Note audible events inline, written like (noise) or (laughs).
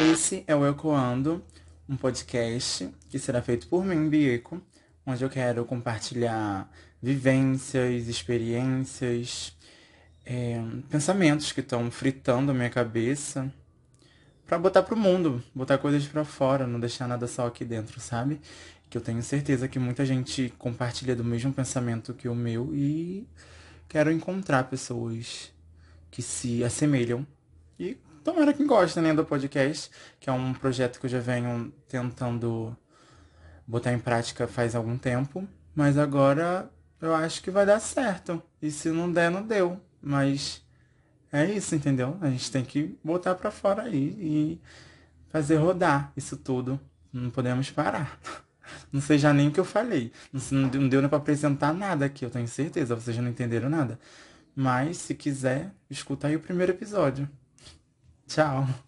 Esse é o Ecoando, um podcast que será feito por mim, Bieco, onde eu quero compartilhar vivências, experiências, é, pensamentos que estão fritando a minha cabeça para botar pro mundo, botar coisas para fora, não deixar nada só aqui dentro, sabe? Que eu tenho certeza que muita gente compartilha do mesmo pensamento que o meu e quero encontrar pessoas que se assemelham e tomara que gostem né, do podcast, que é um projeto que eu já venho tentando botar em prática faz algum tempo, mas agora eu acho que vai dar certo. E se não der, não deu. Mas é isso, entendeu? A gente tem que botar para fora aí e fazer rodar isso tudo. Não podemos parar. (laughs) Não sei já nem o que eu falei. Não, deu nem pra apresentar nada aqui, eu tenho certeza. Vocês já não entenderam nada. Mas, se quiser, escuta aí o primeiro episódio. Ciao.